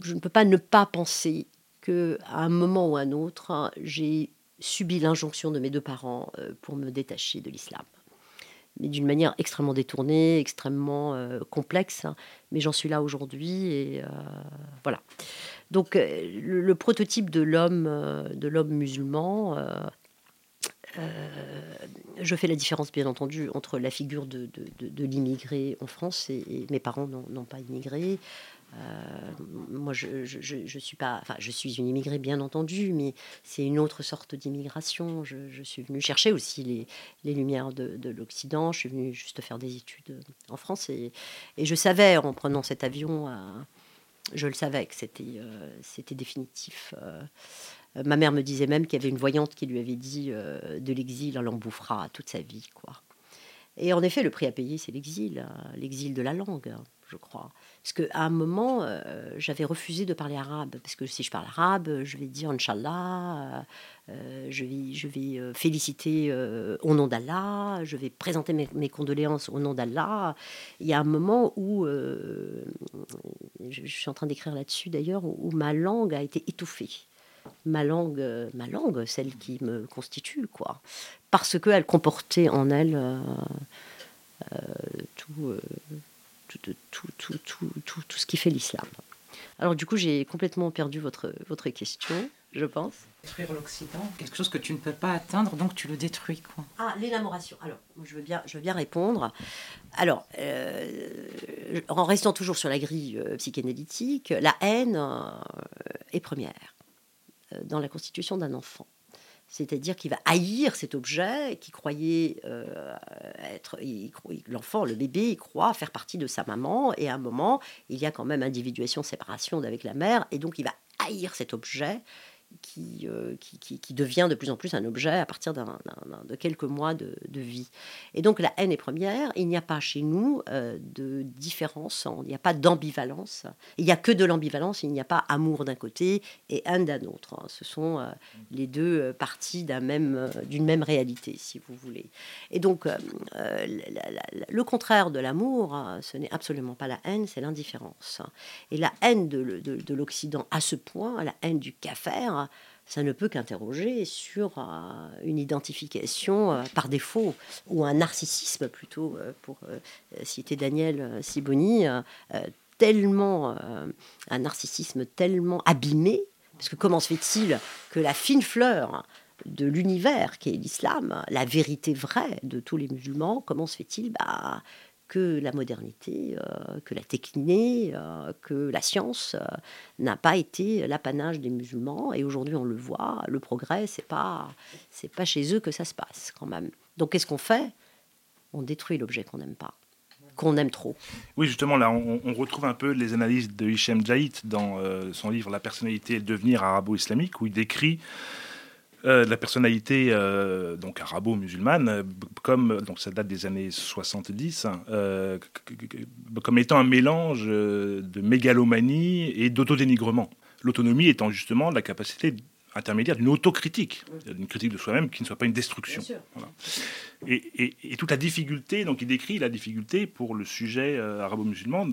je ne peux pas ne pas penser à un moment ou à un autre, j'ai subi l'injonction de mes deux parents euh, pour me détacher de l'islam. Mais d'une manière extrêmement détournée, extrêmement euh, complexe. Hein. Mais j'en suis là aujourd'hui et euh, voilà. Donc le, prototype de l'homme, de l'homme musulman. je fais la différence, bien entendu, entre la figure de, l'immigré en France, et mes parents n'ont pas immigré, moi, je, suis une immigrée bien entendu, mais c'est une autre sorte d'immigration. Je, suis venue chercher aussi les, lumières de, de l'Occident. Je suis venue juste faire des études en France et, je savais en prenant cet avion, je le savais que c'était, euh, définitif. Euh, ma mère me disait même qu'il y avait une voyante qui lui avait dit de l'exil, on l'embouffera toute sa vie. Et en effet, le prix à payer, c'est l'exil, l'exil de la langue je crois. Parce qu'à un moment, euh, j'avais refusé de parler arabe, parce que si je parle arabe, je vais dire Inch'Allah, euh, je vais, je vais euh, féliciter au nom d'Allah, je vais présenter mes, condoléances au nom d'Allah. Il y a un moment où, je, suis en train d'écrire là-dessus d'ailleurs, où, ma langue a été étouffée. Ma langue, ma langue, celle qui me constitue, quoi. Parce qu'elle comportait en elle tout tout, tout, tout, tout, tout, ce qui fait l'islam. Alors du coup, j'ai complètement perdu votre, votre question, je pense. Détruire l'Occident, quelque chose que tu ne peux pas atteindre, donc tu le détruis. Quoi. Ah, l'élaboration. Alors, je veux bien, je veux bien répondre. Alors, euh, en restant toujours sur la grille euh, psychanalytique, la haine euh, est première dans la constitution d'un enfant. C'est-à-dire qu'il va haïr cet objet qui croyait euh, être. L'enfant, le bébé, il croit faire partie de sa maman, et à un moment, il y a quand même individuation, séparation avec la mère, et donc il va haïr cet objet euh, qui, qui, qui, devient de plus en plus un objet à partir de quelques mois de, vie. Et donc la haine est première, il n'y a pas chez nous euh, de différence, il n'y a pas d'ambivalence, il n'y a que de l'ambivalence, il n'y a pas amour d'un côté et haine d'un autre. Hein. Ce sont euh, les deux parties d'une même, même réalité, si vous voulez. Et donc le contraire de l'amour, hein, ce n'est absolument pas la haine, c'est l'indifférence. Et la haine de, de, de l'Occident à ce point, la haine du ça ne peut qu'interroger sur euh, une identification euh, par défaut ou un narcissisme plutôt, euh, pour citer Daniel Siboni, tellement un narcissisme tellement abîmé, parce que comment se fait-il que la fine fleur de l'univers qui est l'islam, la vérité vraie de tous les musulmans, comment se fait-il bah, que la modernité, euh, que la technique, euh, que la science euh, n'a pas été l'apanage des musulmans. Et aujourd'hui, on le voit, le progrès, c'est pas c'est pas chez eux que ça se passe quand même. Donc, qu'est-ce qu'on fait? On détruit l'objet qu'on n'aime pas qu'on aime trop. Oui, justement, là, on, retrouve un peu les analyses de Hichem Jaït dans son livre La personnalité et le devenir arabo-islamique, où il décrit euh, la personnalité euh, donc arabo-musulmane, euh, comme donc ça date des années 70, hein, comme étant un mélange de mégalomanie et d'autodénigrement. L'autonomie étant justement la capacité intermédiaire d'une autocritique, d'une critique de soi-même qui ne soit pas une destruction. Et, toute la difficulté, donc il décrit la difficulté pour le sujet euh, arabo-musulman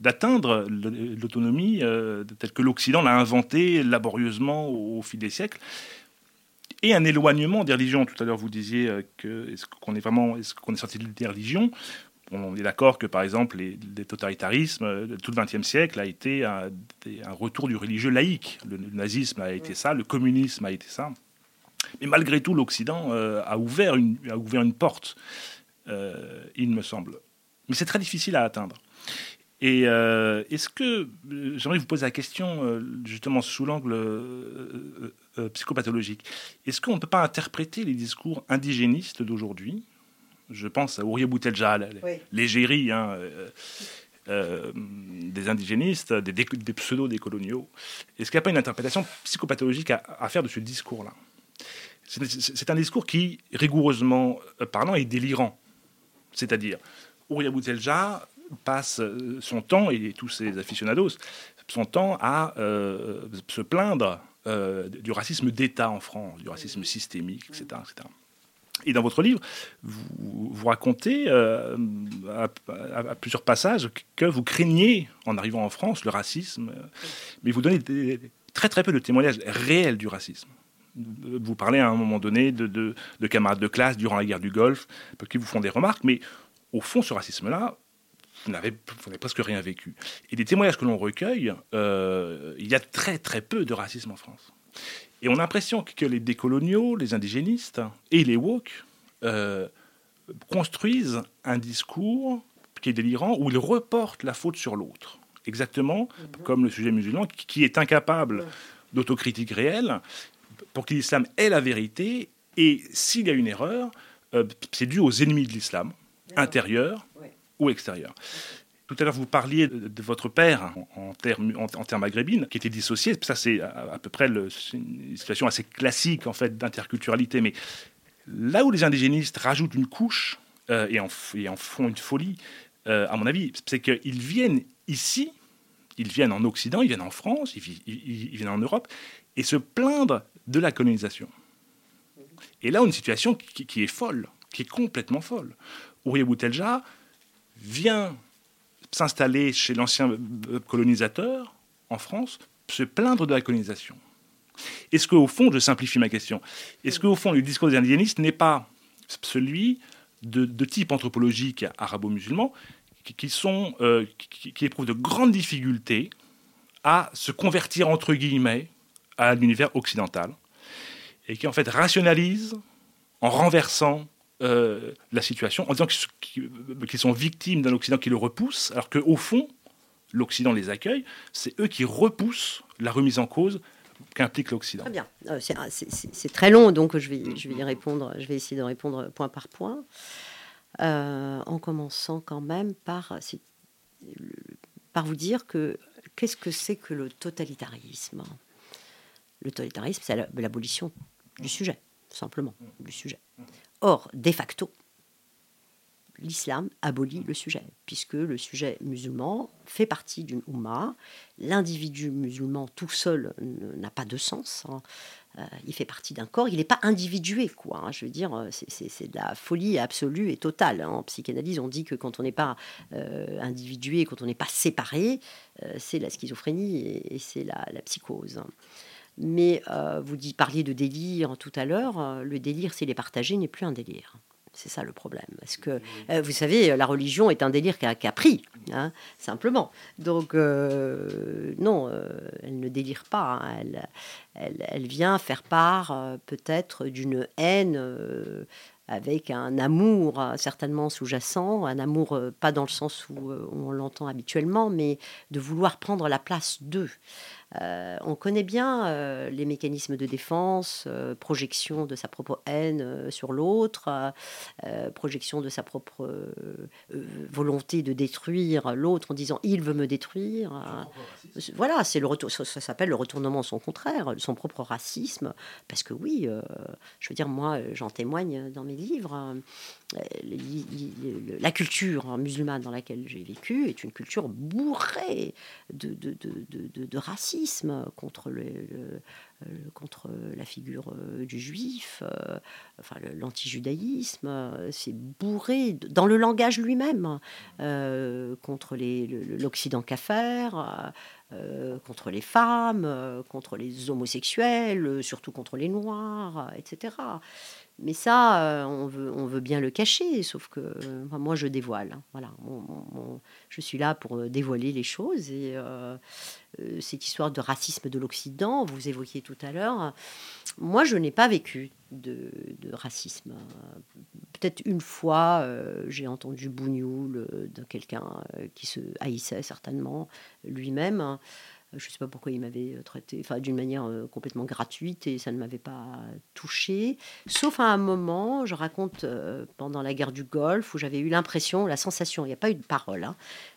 d'atteindre l'autonomie euh, telle que l'Occident l'a inventée laborieusement au, fil des siècles et un éloignement des religions. Tout à l'heure, vous disiez euh, que est-ce qu'on est vraiment, est-ce qu'on est sorti des religions? On est d'accord que, par exemple, les, totalitarismes, euh, tout le XXe siècle a été un, retour du religieux laïque. Le, nazisme a été ça, le communisme a été ça. Mais malgré tout, l'Occident euh, a, ouvert une, a ouvert une porte, il me semble. Mais c'est très difficile à atteindre. Et est-ce que, j'aimerais vous poser la question, justement sous l'angle psychopathologique, est-ce qu'on ne peut pas interpréter les discours indigénistes d'aujourd'hui? Je pense à Ourié Boutelja, l'égérie hein, euh, euh, des indigénistes, des, pseudo-décoloniaux. Est-ce qu'il n'y a pas une interprétation psychopathologique à, faire de ce discours-là? C'est un discours qui, rigoureusement euh, parlant, est délirant. C'est-à-dire, Ouria Boutelja passe son temps, et tous ses aficionados, son temps à se plaindre du racisme d'État en France, du racisme systémique, etc. etc. Et dans votre livre, vous, vous racontez euh, à, plusieurs passages que vous craignez, en arrivant en France, le racisme, mais vous donnez très très peu de témoignages réels du racisme. Vous parlez à un moment donné de, de, camarades de classe durant la guerre du Golfe, qui vous font des remarques, mais au fond, ce racisme-là, vous n'avez presque rien vécu. Et des témoignages que l'on recueille, euh, il y a très très peu de racisme en France. Et on a l'impression que les décoloniaux, les indigénistes et les woke euh, construisent un discours qui est délirant où ils reportent la faute sur l'autre. Exactement mhm. comme le sujet musulman qui est incapable d'autocritique réelle pour que l'islam ait la vérité. Et s'il y a une erreur, euh, c'est dû aux ennemis de l'islam, intérieurs ou extérieurs. Tout à l'heure, vous parliez de, votre père en, termes en, qui était dissocié. Ça, c'est à, peu près une situation assez classique en fait d'interculturalité. Mais là où les indigénistes rajoutent une couche euh, et, en, font une folie, euh, à mon avis, c'est qu'ils viennent ici, ils viennent en Occident, ils viennent en France, ils, viennent en Europe, et se plaindre de la colonisation. Et là, une situation qui, est folle, qui est complètement folle. Boutelja vient s'installer chez l'ancien colonisateur en France, se plaindre de la colonisation. Est-ce qu'au fond, je simplifie ma question, est-ce qu'au fond, le discours des indigénistes n'est pas celui de, type anthropologique arabo-musulman euh, qui, qui, éprouvent de grandes difficultés à se convertir, entre guillemets, à l'univers occidental, et qui en fait rationalisent en renversant euh, la situation en disant qu'ils sont victimes d'un Occident qui le repousse, alors qu'au fond, l'Occident les accueille, c'est eux qui repoussent la remise en cause qu'implique l'Occident. Très bien. Euh, c'est très long, donc je vais, essayer de répondre point par point, euh, en commençant quand même par, par vous dire que qu'est-ce que c'est que le totalitarisme? Le totalitarisme, c'est l'abolition du sujet, simplement, du sujet. Or, de facto, l'islam abolit le sujet, puisque le sujet musulman fait partie d'une Ummah. L'individu musulman tout seul n'a pas de sens. Hein. Euh, il fait partie d'un corps, il n'est pas individué, quoi. Hein. Je veux dire, c'est de la folie absolue et totale. Hein. En psychanalyse, on dit que quand on n'est pas euh, individué, quand on n'est pas séparé, euh, c'est la schizophrénie et, c'est la, la, psychose. Mais euh, vous dit, parliez de délire tout à l'heure. Euh, le délire, s'il est partagé, n'est plus un délire. C'est ça le problème. Parce que, euh, vous savez, la religion est un délire qui a, pris, hein, simplement. Donc, non, elle ne délire pas. Hein. Elle, elle, vient faire part peut-être d'une haine avec un amour certainement sous-jacent, un amour pas dans le sens où on l'entend habituellement, mais de vouloir prendre la place d'eux. Euh, on connaît bien euh, les mécanismes de défense, euh, projection de sa propre haine sur l'autre, projection de sa propre volonté de détruire l'autre en disant il veut me détruire. voilà, c'est le retour, ça, s'appelle le retournement son contraire, son propre racisme. Parce que oui, je veux dire, moi, j'en témoigne dans mes livres. la culture musulmane dans laquelle j'ai vécu est une culture bourrée de, de, de racisme racisme, contre, le, contre la figure du juif, enfin l'antijudaïsme. C'est bourré dans le langage lui-même, contre l'Occident qu'affaire. contre les femmes, contre les homosexuels, surtout contre les noirs, etc. Mais ça, euh, on, veut, bien le cacher, sauf que euh, moi, je dévoile. Voilà, je suis là pour euh, dévoiler les choses. Et cette histoire de racisme de l'Occident, vous évoquiez tout à l'heure, moi, je n'ai pas vécu de, racisme. Peut-être une fois, j'ai entendu bougnoul de quelqu'un qui se haïssait certainement lui-même. Je ne sais pas pourquoi il m'avait euh, traité enfin, d'une manière euh, complètement gratuite et ça ne m'avait pas touché. Sauf à un moment, je raconte euh, pendant la guerre du Golfe, où j'avais eu l'impression, la sensation, il n'y a pas eu de parole, hein,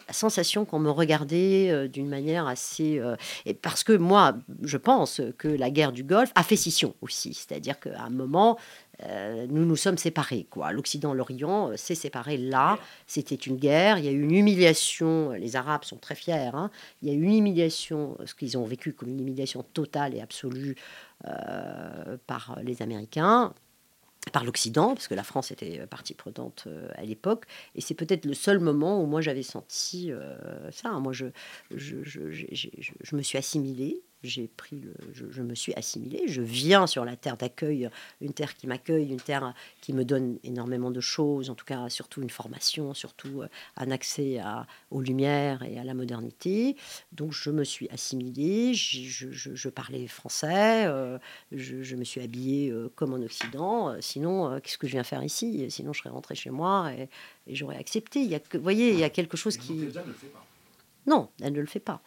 la sensation qu'on me regardait d'une manière assez... et parce que moi, je pense que la guerre du Golfe a fait scission aussi. C'est-à-dire qu'à un moment, euh, nous nous sommes séparés. Quoi. L'Occident, l'Orient euh, s'est séparé là. C'était une guerre. Il y a eu une humiliation. Les Arabes sont très fiers. Hein. Il y a eu une humiliation, ce qu'ils ont vécu comme une humiliation totale et absolue euh, par les Américains par l'Occident, parce que la France était partie prenante à l'époque, et c'est peut-être le seul moment où moi j'avais senti ça. Moi, je, je, je, je, me suis assimilée, j'ai pris le, je, me suis assimilée. Je viens sur la terre d'accueil, une terre qui m'accueille, une terre qui me donne énormément de choses, en tout cas surtout une formation, surtout euh, un accès à, aux lumières et à la modernité. Donc je me suis assimilée, je, je, parlais français, euh, je, me suis habillée euh, comme en Occident. Sinon, qu'est-ce que je viens faire ici? Sinon, je serais rentrée chez moi et, j'aurais accepté. Il y a, vous voyez, il y a quelque chose qui... Non, elle ne le fait pas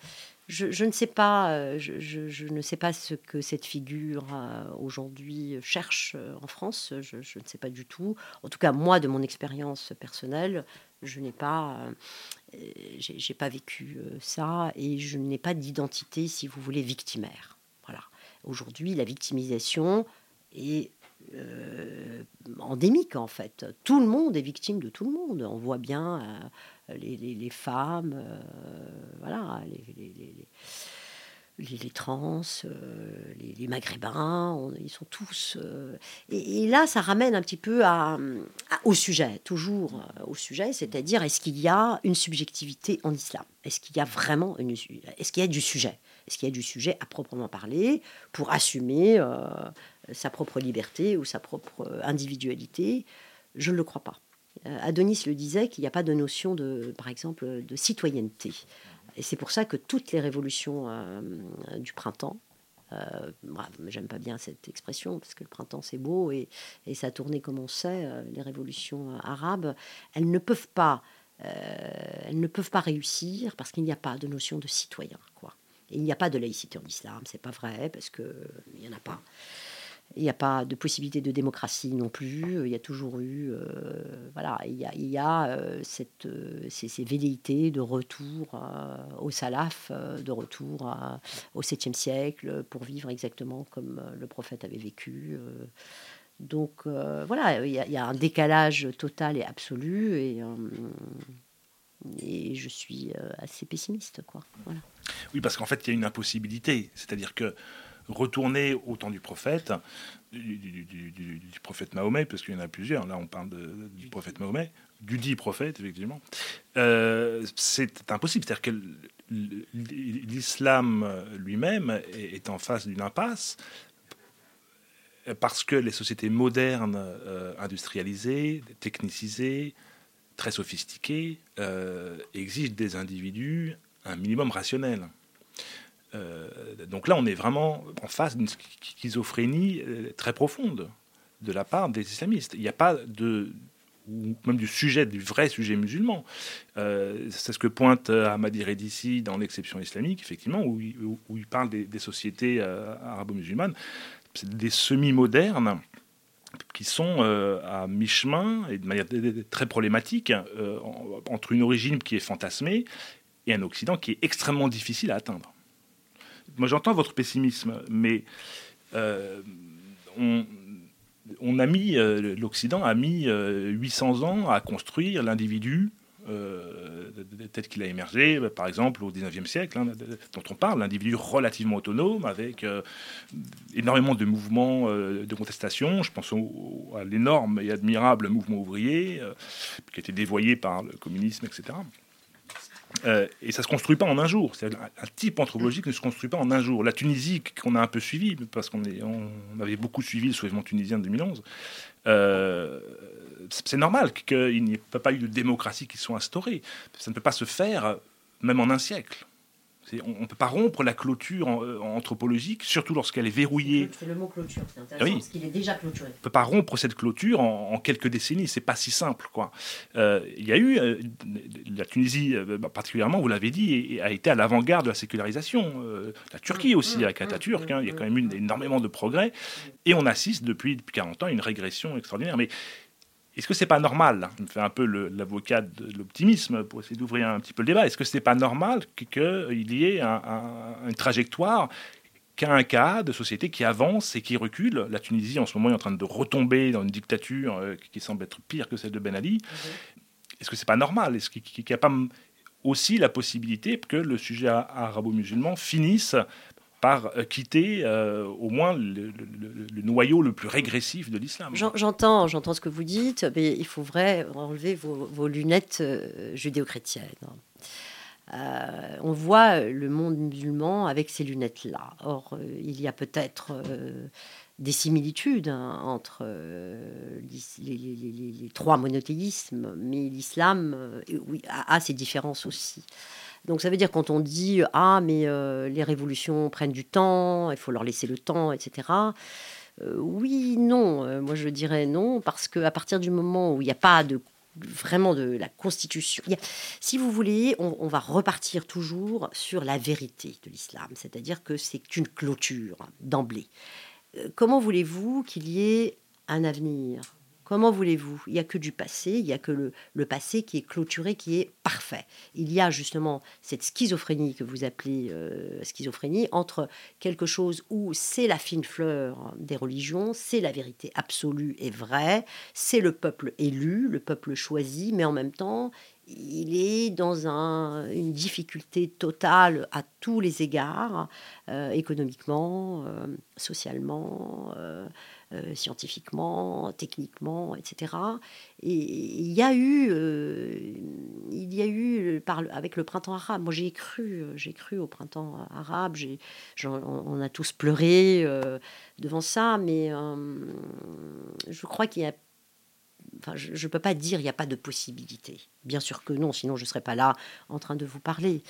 je, ne sais pas, euh, je, ne sais pas ce que cette figure euh, aujourd'hui cherche euh, en France. Je, ne sais pas du tout. En tout cas, moi, de mon expérience personnelle, je n'ai pas, j'ai pas vécu ça et je n'ai pas d'identité, si vous voulez, victimaire. Voilà. Aujourd'hui, la victimisation est endémique en fait. Tout le monde est victime de tout le monde. On voit bien les, femmes, euh, voilà, les, les, trans, euh, les, maghrébins, ils sont tous. Euh, et, là, ça ramène un petit peu à, au sujet, toujours au sujet, c'est-à-dire est-ce qu'il y a une subjectivité en islam? Est-ce qu'il y a vraiment une, est-ce qu'il y a du sujet? Est-ce qu'il y a du sujet à proprement parler pour assumer sa propre liberté ou sa propre individualité? Je ne le crois pas. Euh, Adonis le disait qu'il n'y a pas de notion de, par exemple, de citoyenneté. Et c'est pour ça que toutes les révolutions euh, du printemps, euh, j'aime pas bien cette expression parce que le printemps c'est beau et, et, ça a tourné comme on sait, les révolutions arabes, elles ne peuvent pas, elles ne peuvent pas réussir parce qu'il n'y a pas de notion de citoyen, quoi. il n'y a pas de laïcité en islam, c'est pas vrai parce que il n'y en a pas. Il n'y a pas de possibilité de démocratie non plus. Il y a toujours eu, euh, voilà, il y a, il y a euh, cette, euh, ces, ces, velléités de retour au salaf, de retour au 7e siècle pour vivre exactement comme le prophète avait vécu. donc voilà, il y, a, un décalage total et absolu et, et je suis assez pessimiste, quoi. Oui, parce qu'en fait, il y a une impossibilité, c'est-à-dire que retourner au temps du prophète, du, prophète Mahomet, parce qu'il y en a plusieurs, là on parle du prophète Mahomet, du dit prophète, effectivement, euh, c'est impossible. C'est-à-dire que l'islam lui-même est en face d'une impasse, parce que les sociétés modernes, euh, industrialisées, technicisées, très sophistiquées, euh, exigent des individus un minimum rationnel. Euh, donc là, on est vraiment en face d'une schizophrénie euh, très profonde de la part des islamistes. Il n'y a pas de ou même du sujet, du vrai sujet musulman. Euh, c'est ce que pointe Ahmadi Redissi dans l'exception islamique, effectivement, où il, où il parle des, sociétés arabo-musulmanes, des semi-modernes qui sont à mi-chemin et de manière très problématique entre une origine qui est fantasmée et un Occident qui est extrêmement difficile à atteindre moi j'entends votre pessimisme, mais euh, on, a mis, euh, l'Occident a mis 800 euh, ans à construire l'individu tel qu'il a émergé, par exemple, au XIXe siècle, hein, dont on parle, l'individu relativement autonome, avec énormément de mouvements de contestation. Je pense à l'énorme et admirable mouvement ouvrier, qui a été dévoyé par le communisme, etc. Euh, et ça se construit pas en un jour. Un, un type anthropologique ne se construit pas en un jour. La Tunisie, qu'on a un peu suivi, parce qu'on on avait beaucoup suivi le soulèvement tunisien de 2011, euh, c'est normal qu'il n'y ait pas eu de démocratie qui soit instaurée. Ça ne peut pas se faire même en un siècle. On ne peut pas rompre la clôture euh, anthropologique, surtout lorsqu'elle est verrouillée. C'est le mot clôture, c'est intéressant, parce qu'il est déjà clôturé. On ne peut pas rompre cette clôture en, quelques décennies, c'est pas si simple. quoi. Euh, il y a eu, euh, la Tunisie bah, particulièrement, vous l'avez dit, a été à l'avant-garde de la sécularisation. la Turquie mmh, aussi, mmh, avec Atatürk, mmh, hein, il y a quand même eu énormément de progrès, et on assiste depuis, depuis 40 ans à une régression extraordinaire. Mais est-ce que c'est pas normal Je me fais un peu l'avocat de l'optimisme pour essayer d'ouvrir un petit peu le débat. Est-ce que c'est pas normal qu'il y ait une trajectoire qu'à un cas de société qui avance et qui recule? La Tunisie, en ce moment, est en train de retomber dans une dictature euh, qui semble être pire que celle de Ben Ali. Est-ce que c'est pas normal? Est-ce qu'il n'y a pas aussi la possibilité que le sujet arabo-musulman finisse par euh, quitter euh, au moins le, noyau le plus régressif de l'islam. J'entends, j'entends ce que vous dites, mais il faut vrai enlever vos, lunettes euh, judéo-chrétiennes. on voit le monde musulman avec ces lunettes-là. Or, il y a peut-être des similitudes hein, entre les, trois monothéismes, mais l'islam a, ses différences aussi. Donc ça veut dire quand on dit ah mais euh, les révolutions prennent du temps, il faut leur laisser le temps, etc. Euh, oui, non. Euh, moi je dirais non parce qu'à partir du moment où il n'y a pas de vraiment de la constitution, si vous voulez, on, va repartir toujours sur la vérité de l'islam, c'est-à-dire que c'est une clôture d'emblée. comment voulez-vous qu'il y ait un avenir Comment voulez-vous? Il n'y a que du passé, il n'y a que le, passé qui est clôturé, qui est parfait. Il y a justement cette schizophrénie que vous appelez euh, schizophrénie entre quelque chose où c'est la fine fleur des religions, c'est la vérité absolue et vraie, c'est le peuple élu, le peuple choisi, mais en même temps, il est dans une difficulté totale à tous les égards, euh, économiquement, euh, socialement, scientifiquement, techniquement, etc. Et il y a eu, il y a eu avec le printemps arabe. Moi, j'ai cru, j'ai cru au printemps arabe. on, a tous pleuré devant ça, mais je crois qu'il y a je ne peux pas dire il n'y a pas de possibilité. Bien sûr que non, sinon je ne serais pas là en train de vous parler.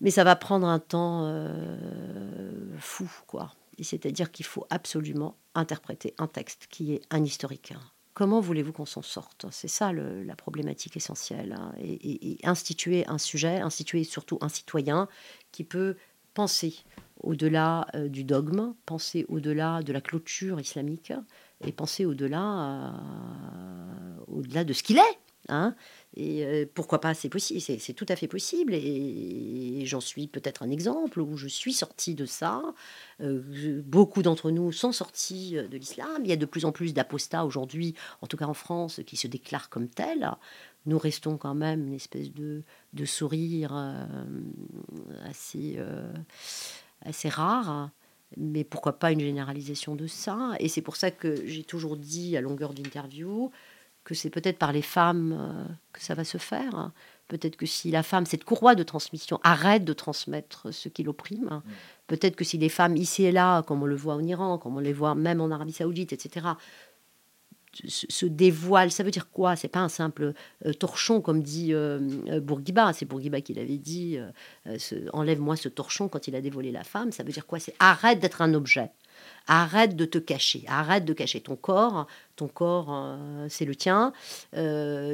Mais ça va prendre un temps euh, fou, quoi. C'est-à-dire qu'il faut absolument interpréter un texte qui est un historique. Comment voulez-vous qu'on s'en sorte? C'est ça la problématique essentielle. Hein. Et, instituer un sujet, instituer surtout un citoyen qui peut penser au-delà euh, du dogme, penser au-delà de la clôture islamique, et penser au-delà, euh, au-delà de ce qu'il est. Hein et euh, pourquoi pas C'est possible, c'est tout à fait possible. Et, j'en suis peut-être un exemple où je suis sortie de ça. Euh, beaucoup d'entre nous sont sortis de l'islam. Il y a de plus en plus d'apostats aujourd'hui, en tout cas en France, qui se déclarent comme tels. Nous restons quand même une espèce de, de sourire assez, assez rare mais pourquoi pas une généralisation de ça? Et c'est pour ça que j'ai toujours dit à longueur d'interview que c'est peut-être par les femmes euh, que ça va se faire. Peut-être que si la femme, cette courroie de transmission, arrête de transmettre ce qui l'opprime, mm. peut-être que si les femmes ici et là, comme on le voit en Iran, comme on les voit même en Arabie Saoudite, etc., se dévoile. Ça veut dire quoi? C'est pas un simple euh, torchon comme dit euh, Bourguiba. C'est Bourguiba qui l'avait dit. Enlève-moi ce torchon quand il a dévolé la femme. Ça veut dire quoi? C'est arrête d'être un objet. Arrête de te cacher. Arrête de cacher ton corps. Ton corps, c'est le tien.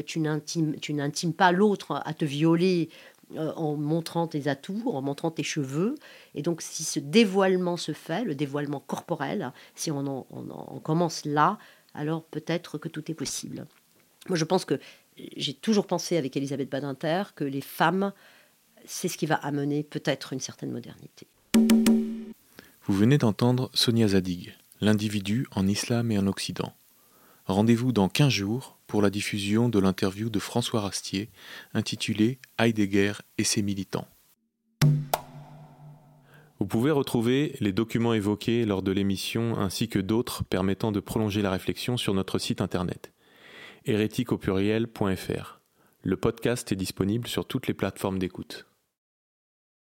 tu n'intimes pas l'autre à te violer en montrant tes atouts, en montrant tes cheveux. Et donc, si ce dévoilement se fait, le dévoilement corporel, si on, on commence là, alors peut-être que tout est possible. Moi, je pense que j'ai toujours pensé avec Elisabeth Badinter que les femmes, c'est ce qui va amener peut-être une certaine modernité. Vous venez d'entendre Sonia Zadig, l'individu en islam et en Occident. Rendez-vous dans 15 jours pour la diffusion de l'interview de François Rastier intitulée Heidegger et ses militants. Vous pouvez retrouver les documents évoqués lors de l'émission ainsi que d'autres permettant de prolonger la réflexion sur notre site internet hérétique Le podcast est disponible sur toutes les plateformes d'écoute.